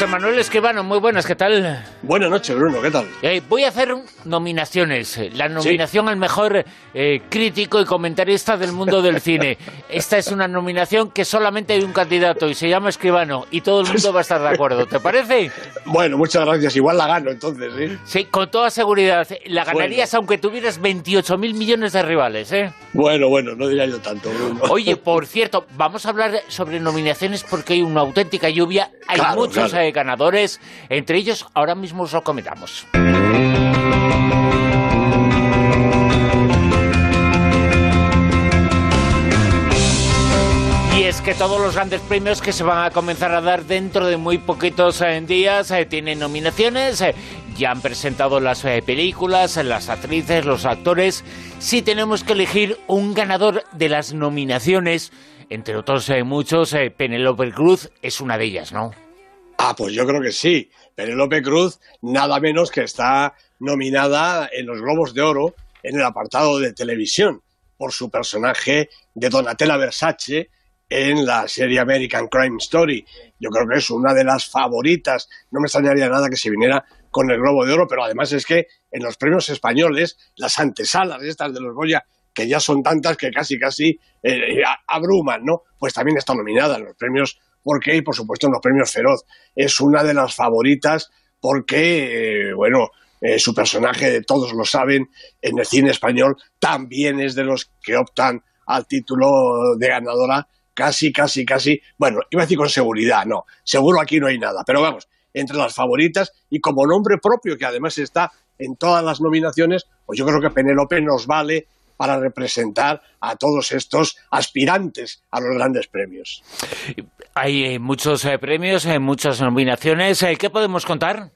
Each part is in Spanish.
José Manuel Escribano, muy buenas, ¿qué tal? Buenas noches, Bruno, ¿qué tal? Eh, voy a hacer nominaciones. La nominación al mejor eh, crítico y comentarista del mundo del cine. Esta es una nominación que solamente hay un candidato y se llama Escribano y todo el mundo va a estar de acuerdo. ¿Te parece? Bueno, muchas gracias. Igual la gano entonces, ¿sí? Sí, con toda seguridad. La ganarías aunque tuvieras 28 mil millones de rivales, ¿eh? Bueno, bueno, no diría yo tanto, Bruno. Oye, por cierto, vamos a hablar sobre nominaciones porque hay una auténtica lluvia. Hay muchos eh, ganadores. Entre ellos, ahora mismo os lo comentamos. Que todos los grandes premios que se van a comenzar a dar dentro de muy poquitos eh, días eh, tienen nominaciones. ya han presentado las películas, las actrices, los actores. Si tenemos que elegir un ganador de las nominaciones, entre otros muchos, Penélope Cruz es una de ellas, ¿no? Ah, pues yo creo que sí. Penélope Cruz, nada menos que está nominada en los Globos de Oro en el apartado de televisión por su personaje de Donatella Versace en la serie American Crime Story. Yo creo que es una de las favoritas. No me extrañaría nada que se viniera con el Globo de Oro, pero además es que en los premios españoles, las antesalas estas de los Goya, que ya son tantas que casi casi eh, abruman, ¿no? Pues también está nominada en los premios porque, y por supuesto en los premios Feroz, es una de las favoritas porque, eh, bueno, eh, su personaje, todos lo saben, en el cine español también es de los que optan al título de ganadora casi, casi, casi, bueno, iba a decir con seguridad, no, seguro aquí no hay nada, pero vamos, entre las favoritas y como nombre propio, que además está en todas las nominaciones, pues yo creo que Penélope nos vale para representar a todos estos aspirantes a los grandes premios. Hay eh, muchos eh, premios, hay eh, muchas nominaciones. ¿Qué podemos contar?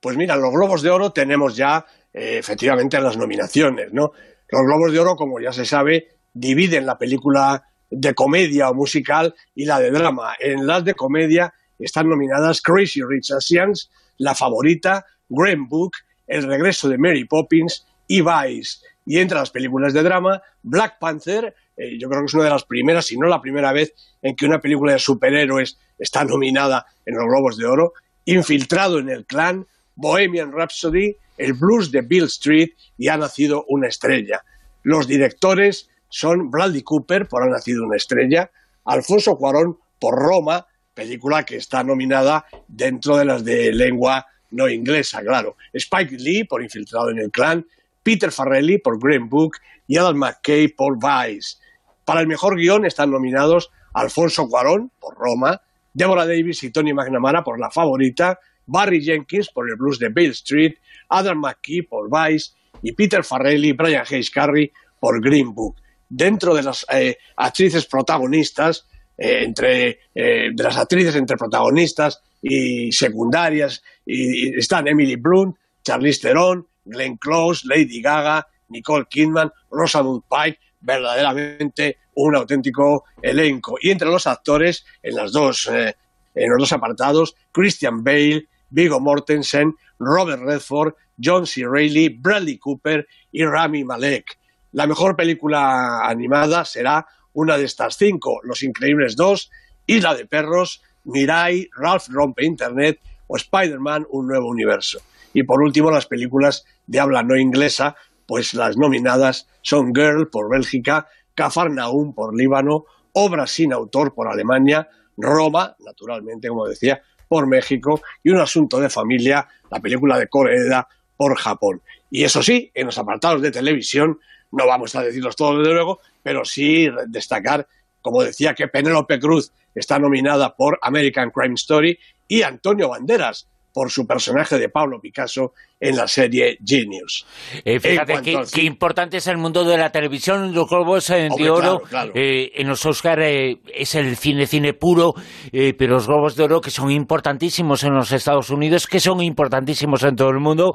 Pues mira, los Globos de Oro tenemos ya efectivamente las nominaciones, ¿no? Los Globos de Oro, como ya se sabe, dividen la película de comedia o musical y la de drama. En las de comedia están nominadas Crazy Rich Asians, La Favorita, Graham Book, El Regreso de Mary Poppins y Vice. Y entre las películas de drama, Black Panther, eh, yo creo que es una de las primeras, si no la primera vez, en que una película de superhéroes está nominada en los Globos de Oro, Infiltrado en el Clan, Bohemian Rhapsody, El Blues de Bill Street y Ha nacido una estrella. Los directores son Bradley Cooper por Ha nacido una estrella, Alfonso Cuarón por Roma, película que está nominada dentro de las de lengua no inglesa, claro. Spike Lee por Infiltrado en el Clan, Peter Farrelly por Green Book y Adam McKay por Vice. Para el mejor guion están nominados Alfonso Cuarón por Roma, Deborah Davis y Tony McNamara por La Favorita, Barry Jenkins por El Blues de Bill Street, Adam McKay por Vice y Peter Farrelly y Brian Hayes Carey por Green Book. Dentro de las eh, actrices protagonistas, eh, entre eh, de las actrices entre protagonistas y secundarias, y, están Emily Blunt, Charlize Theron, Glenn Close, Lady Gaga, Nicole Kidman, Rosamund Pike, verdaderamente un auténtico elenco. Y entre los actores, en, las dos, en los dos apartados, Christian Bale, Viggo Mortensen, Robert Redford, John C. Reilly, Bradley Cooper y Rami Malek. La mejor película animada será una de estas cinco, Los Increíbles 2, Isla de Perros, Mirai, Ralph Rompe Internet o Spider-Man, Un Nuevo Universo. Y por último, las películas de habla no inglesa, pues las nominadas son Girl por Bélgica, Cafarnaum por Líbano, Obra sin autor por Alemania, Roma, naturalmente, como decía, por México, y Un asunto de familia, la película de Corea por Japón. Y eso sí, en los apartados de televisión, no vamos a decirlos todos desde luego, pero sí destacar, como decía, que Penélope Cruz está nominada por American Crime Story y Antonio Banderas por su personaje de Pablo Picasso en la serie Genius. Eh, fíjate qué, importante es el mundo de la televisión, los globos de oro, eh, en los Oscar eh, es el cine cine puro, pero los globos de oro que son importantísimos en los Estados Unidos, que son importantísimos en todo el mundo,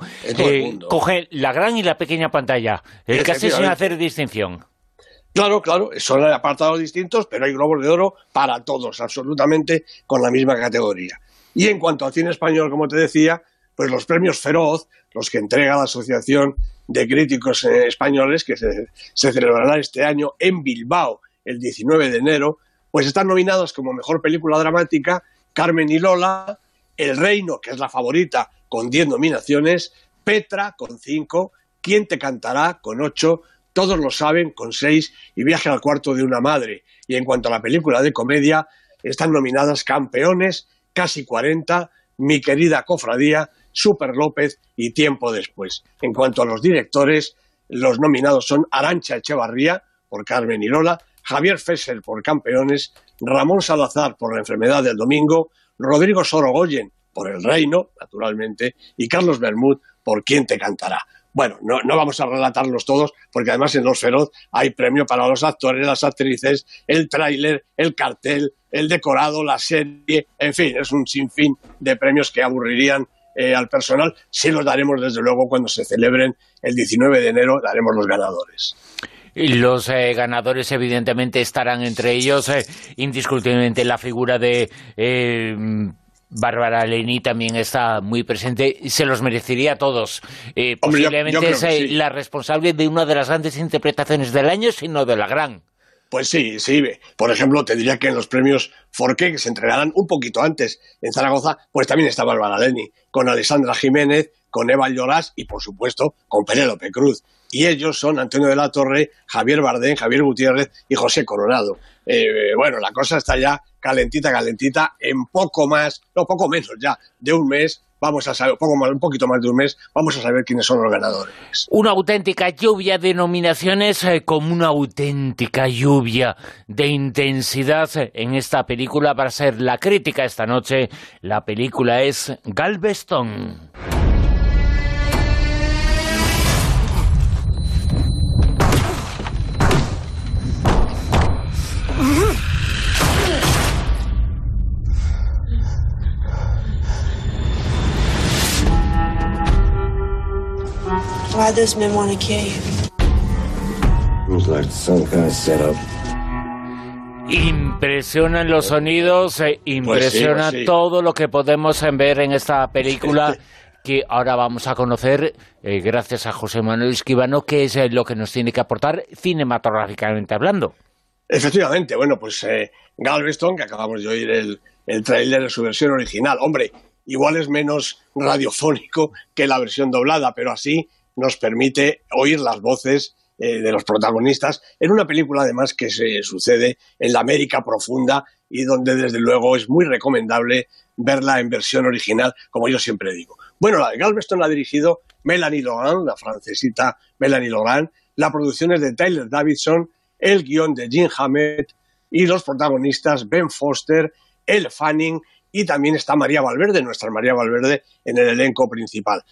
coge la gran y la pequeña pantalla, casi sin hacer distinción. Claro, claro, son apartados distintos, pero hay globos de oro para todos, absolutamente con la misma categoría. Y en cuanto al cine español, como te decía, pues los premios Feroz, los que entrega la Asociación de críticos eh, españoles que se, celebrará este año en Bilbao el 19 de enero, pues están nominados como mejor película dramática Carmen y Lola, El Reino, que es la favorita, con 10 nominaciones, Petra, con 5, Quién te cantará, con 8, Todos lo saben, con 6, y Viaje al cuarto de una madre. Y en cuanto a la película de comedia, están nominadas Campeones, Casi 40, Mi querida cofradía, Super López y Tiempo después. En cuanto a los directores, los nominados son Arancha Echevarría por Carmen y Lola, Javier Fesser por Campeones, Ramón Salazar por La enfermedad del domingo, Rodrigo Sorogoyen por El reino, naturalmente, y Carlos Bermud por Quién te cantará. Bueno, no, no, vamos a relatarlos todos, porque además en Los Feroz hay premio para los actores, las actrices, el tráiler, el cartel, el decorado, la serie, en fin, es un sinfín de premios que aburrirían eh, al personal. Sí los daremos desde luego cuando se celebren el 19 de enero, daremos los ganadores. Y los eh, ganadores evidentemente estarán entre ellos eh, indiscutiblemente la figura de Bárbara Leni también está muy presente y se los merecería a todos. posiblemente es la responsable de una de las grandes interpretaciones del año, sino de la gran. Pues sí, sí. Por ejemplo, te diría que en los premios Forqué, que se entregarán un poquito antes en Zaragoza, pues también está Bárbara Leni, con Alessandra Jiménez, con Eva Lloras y, por supuesto, con Penélope Cruz. Y ellos son Antonio de la Torre, Javier Bardén, Javier Gutiérrez y José Coronado. Eh, bueno, la cosa está ya calentita, calentita. En poco más, no, poco menos ya, de un mes vamos a saber, poco más, un poquito más de un mes, vamos a saber quiénes son los ganadores. Una auténtica lluvia de nominaciones, eh, como una auténtica lluvia de intensidad en esta película para ser la crítica esta noche. La película es Galveston. Why those men want to kill you? Looks like some kind of setup. Impresionan los sonidos, eh, impresiona pues sí, pues sí. todo lo que podemos ver en esta película que ahora vamos a conocer eh, gracias a José Manuel Esquivano, que es eh, lo que nos tiene que aportar cinematográficamente hablando. Efectivamente, bueno, pues eh, Galveston, que acabamos de oír el, el tráiler de su versión original, hombre, igual es menos radiofónico que la versión doblada, pero así nos permite oír las voces eh, de los protagonistas en una película además que se sucede en la América profunda y donde desde luego es muy recomendable verla en versión original, como yo siempre digo. Bueno, la Galveston la ha dirigido Melanie Laurent, la francesita Melanie Laurent, la producción es de Tyler Davidson, el guion de Jim Hammett y los protagonistas Ben Foster, Elle Fanning y también está María Valverde, nuestra María Valverde, en el elenco principal.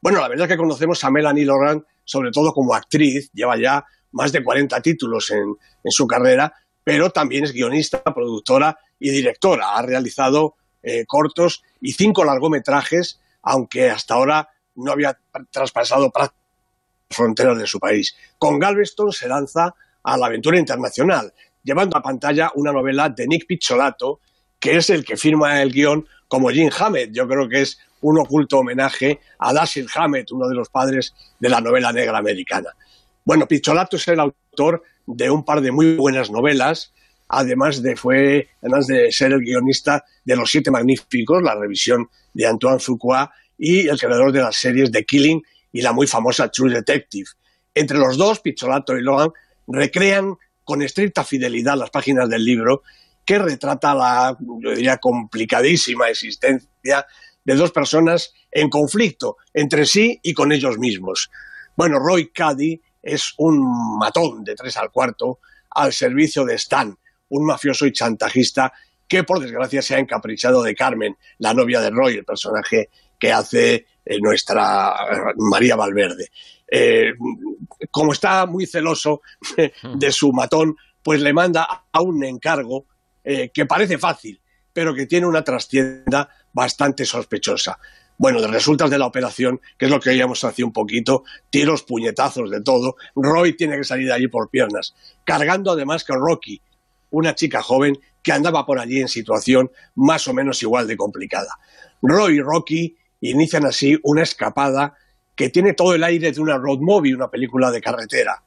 Bueno, la verdad es que conocemos a Melanie Laurent sobre todo como actriz, lleva ya más de 40 títulos en, su carrera, pero también es guionista, productora y directora. Ha realizado eh, cortos y cinco largometrajes, aunque hasta ahora no había traspasado fronteras de su país. Con Galveston se lanza a la aventura internacional, llevando a pantalla una novela de Nick Pizzolato, que es el que firma el guion como Jim Hammett. Yo creo que es un oculto homenaje a Dashiell Hammett, uno de los padres de la novela negra americana. Bueno, Picholato es el autor de un par de muy buenas novelas, además de, fue, además de ser el guionista de Los Siete Magníficos, la revisión de Antoine Fuqua, y el creador de las series The Killing y la muy famosa True Detective. Entre los dos, Picholato y Logan recrean con estricta fidelidad las páginas del libro que retrata la, yo diría, complicadísima existencia de dos personas en conflicto entre sí y con ellos mismos. Bueno, Roy Caddy es un matón de tres al cuarto al servicio de Stan, un mafioso y chantajista que por desgracia se ha encaprichado de Carmen, la novia de Roy, el personaje que hace eh, nuestra eh, María Valverde. Eh, como está muy celoso de su matón, pues le manda a un encargo que parece fácil, pero que tiene una trastienda bastante sospechosa. Bueno, de resultas de la operación, que es lo que veíamos hace un poquito, tiros, puñetazos, de todo, Roy tiene que salir de allí por piernas, cargando además con Rocky, una chica joven que andaba por allí en situación más o menos igual de complicada. Roy y Rocky inician así una escapada que tiene todo el aire de una road movie, una película de carretera.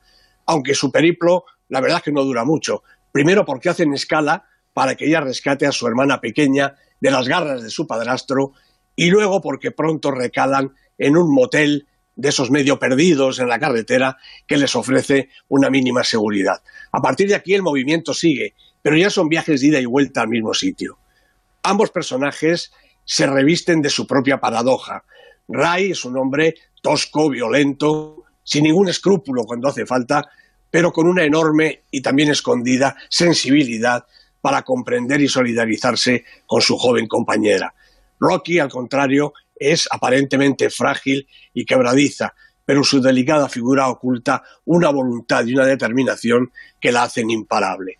Aunque su periplo, la verdad es que no dura mucho. Primero porque hacen escala para que ella rescate a su hermana pequeña de las garras de su padrastro y luego porque pronto recalan en un motel de esos medio perdidos en la carretera que les ofrece una mínima seguridad. A partir de aquí el movimiento sigue, pero ya son viajes de ida y vuelta al mismo sitio. Ambos personajes se revisten de su propia paradoja. Ray es un hombre tosco, violento, sin ningún escrúpulo cuando hace falta, pero con una enorme y también escondida sensibilidad para comprender y solidarizarse con su joven compañera. Rocky, al contrario, es aparentemente frágil y quebradiza, pero su delicada figura oculta una voluntad y una determinación que la hacen imparable.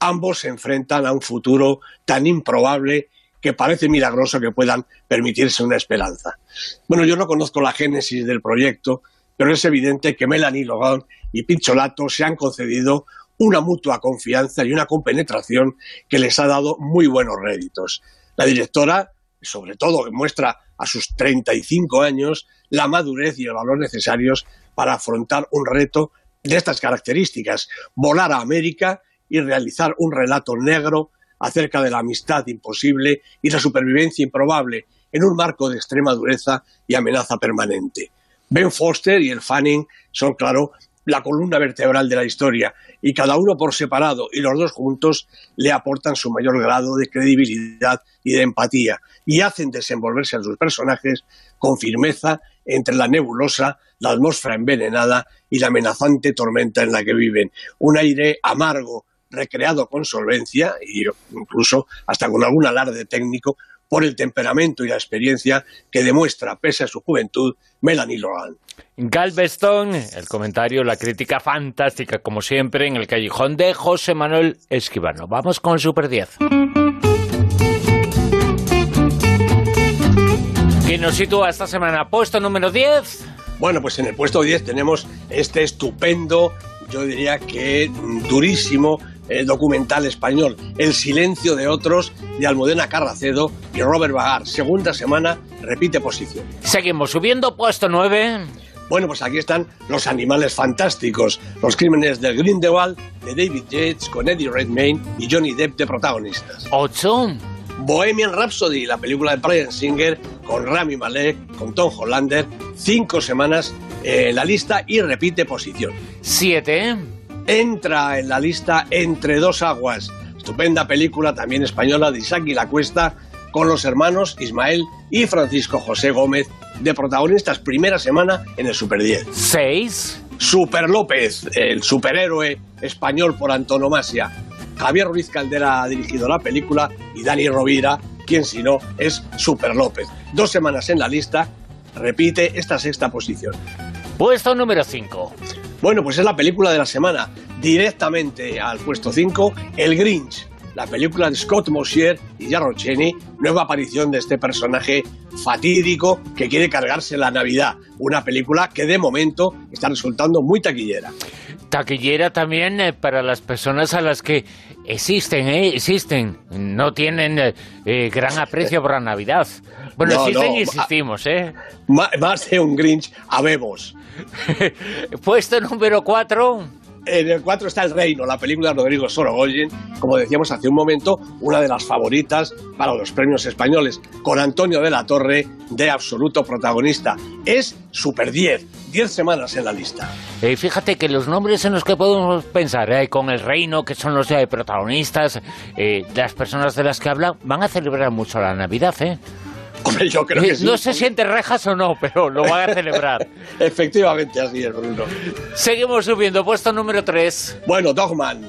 Ambos se enfrentan a un futuro tan improbable que parece milagroso que puedan permitirse una esperanza. Bueno, yo no conozco la génesis del proyecto, pero es evidente que Melanie Logan y Pincholato se han concedido una mutua confianza y una compenetración que les ha dado muy buenos réditos. La directora, sobre todo, muestra a sus 35 años la madurez y el valor necesarios para afrontar un reto de estas características, volar a América y realizar un relato negro acerca de la amistad imposible y la supervivencia improbable en un marco de extrema dureza y amenaza permanente. Ben Foster y el Fanning son, claro, la columna vertebral de la historia y cada uno por separado y los dos juntos le aportan su mayor grado de credibilidad y de empatía y hacen desenvolverse a sus personajes con firmeza entre la nebulosa, la atmósfera envenenada y la amenazante tormenta en la que viven. Un aire amargo, recreado con solvencia e incluso hasta con algún alarde técnico por el temperamento y la experiencia que demuestra, pese a su juventud, Melanie Logan. Galveston, el comentario, la crítica fantástica, como siempre, en el callejón de José Manuel Esquivano. Vamos con el Super 10. ¿Quién nos sitúa esta semana? Puesto número 10. Bueno, pues en el puesto 10 tenemos este estupendo, yo diría que durísimo documental español El silencio de otros de Almudena Carracedo y Robert Bagar. Segunda semana, repite posición. Seguimos subiendo, puesto 9. Bueno, pues aquí están los animales fantásticos, los crímenes del Grindelwald, de David Yates, con Eddie Redmayne y Johnny Depp de protagonistas. 8. Bohemian Rhapsody, la película de Brian Singer, con Rami Malek, con Tom Hollander, cinco semanas en la lista y repite posición. 7 entra en la lista Entre dos aguas, estupenda película también española de Isaac y la Cuesta, con los hermanos Ismael y Francisco José Gómez de protagonistas primera semana en el Super 10. 6. Super López, el superhéroe español por antonomasia. Javier Ruiz Caldera ha dirigido la película y Dani Rovira, quien si no, es Super López. Dos semanas en la lista, repite esta sexta posición. Puesto número 5. Bueno, pues es la película de la semana. Directamente al puesto 5, El Grinch, la película de Scott Mosier y Jarro Cheney, nueva aparición de este personaje fatídico que quiere cargarse la Navidad. Una película que de momento está resultando muy taquillera. Taquillera también eh, para las personas a las que existen, eh, existen, no tienen eh, eh, gran aprecio por la Navidad. Bueno, existen y existimos, ¿eh? Más de un Grinch, habemos. Puesto número 4. En el 4 está El Reino, la película de Rodrigo Sorogoyen, como decíamos hace un momento, una de las favoritas para los premios españoles, con Antonio de la Torre de absoluto protagonista. Es Super 10, 10 semanas en la lista. Eh, fíjate que los nombres en los que podemos pensar, eh, con El Reino, que son los protagonistas, eh, las personas de las que hablan, van a celebrar mucho la Navidad, ¿eh? Yo creo que sí. No sé si entre rejas o no, pero lo van a celebrar. Efectivamente, así es, Bruno. Seguimos subiendo, puesto número 3. Bueno, Dogman,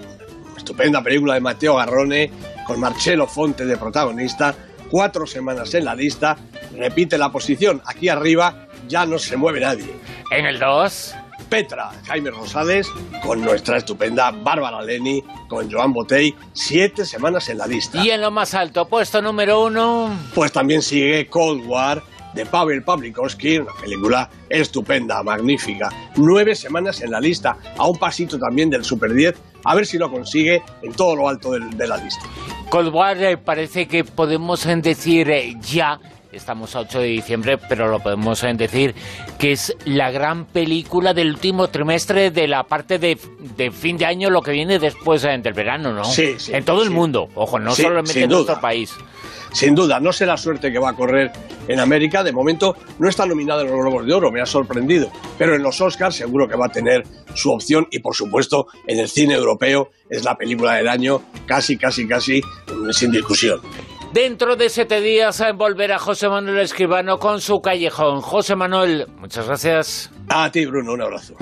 estupenda película de Mateo Garrone, con Marcello Fonte de protagonista, cuatro semanas en la lista, repite la posición, aquí arriba ya no se mueve nadie. En el 2... Petra, Jaime Rosales, con nuestra estupenda Bárbara Leni, con Joan Botey, siete semanas en la lista. Y en lo más alto, puesto número uno. Pues también sigue Cold War de Pavel Pavlikovsky, una película estupenda, magnífica. Nueve semanas en la lista, a un pasito también del Super 10, a ver si lo consigue en todo lo alto de, la lista. Cold War eh, parece que podemos decir eh, ya estamos a 8 de diciembre, pero lo podemos decir que es la gran película del último trimestre de la parte de, fin de año, lo que viene después del verano, ¿no? Sí, sí. En todo el mundo, ojo, no solamente en nuestro país. Sin duda, no sé la suerte que va a correr en América. De momento no está nominada en los Globos de Oro, me ha sorprendido. Pero en los Oscars seguro que va a tener su opción y, por supuesto, en el cine europeo es la película del año, casi, casi, casi, sin discusión. Dentro de siete días volverá José Manuel Escribano con su callejón. José Manuel, muchas gracias. A ti, Bruno, un abrazo.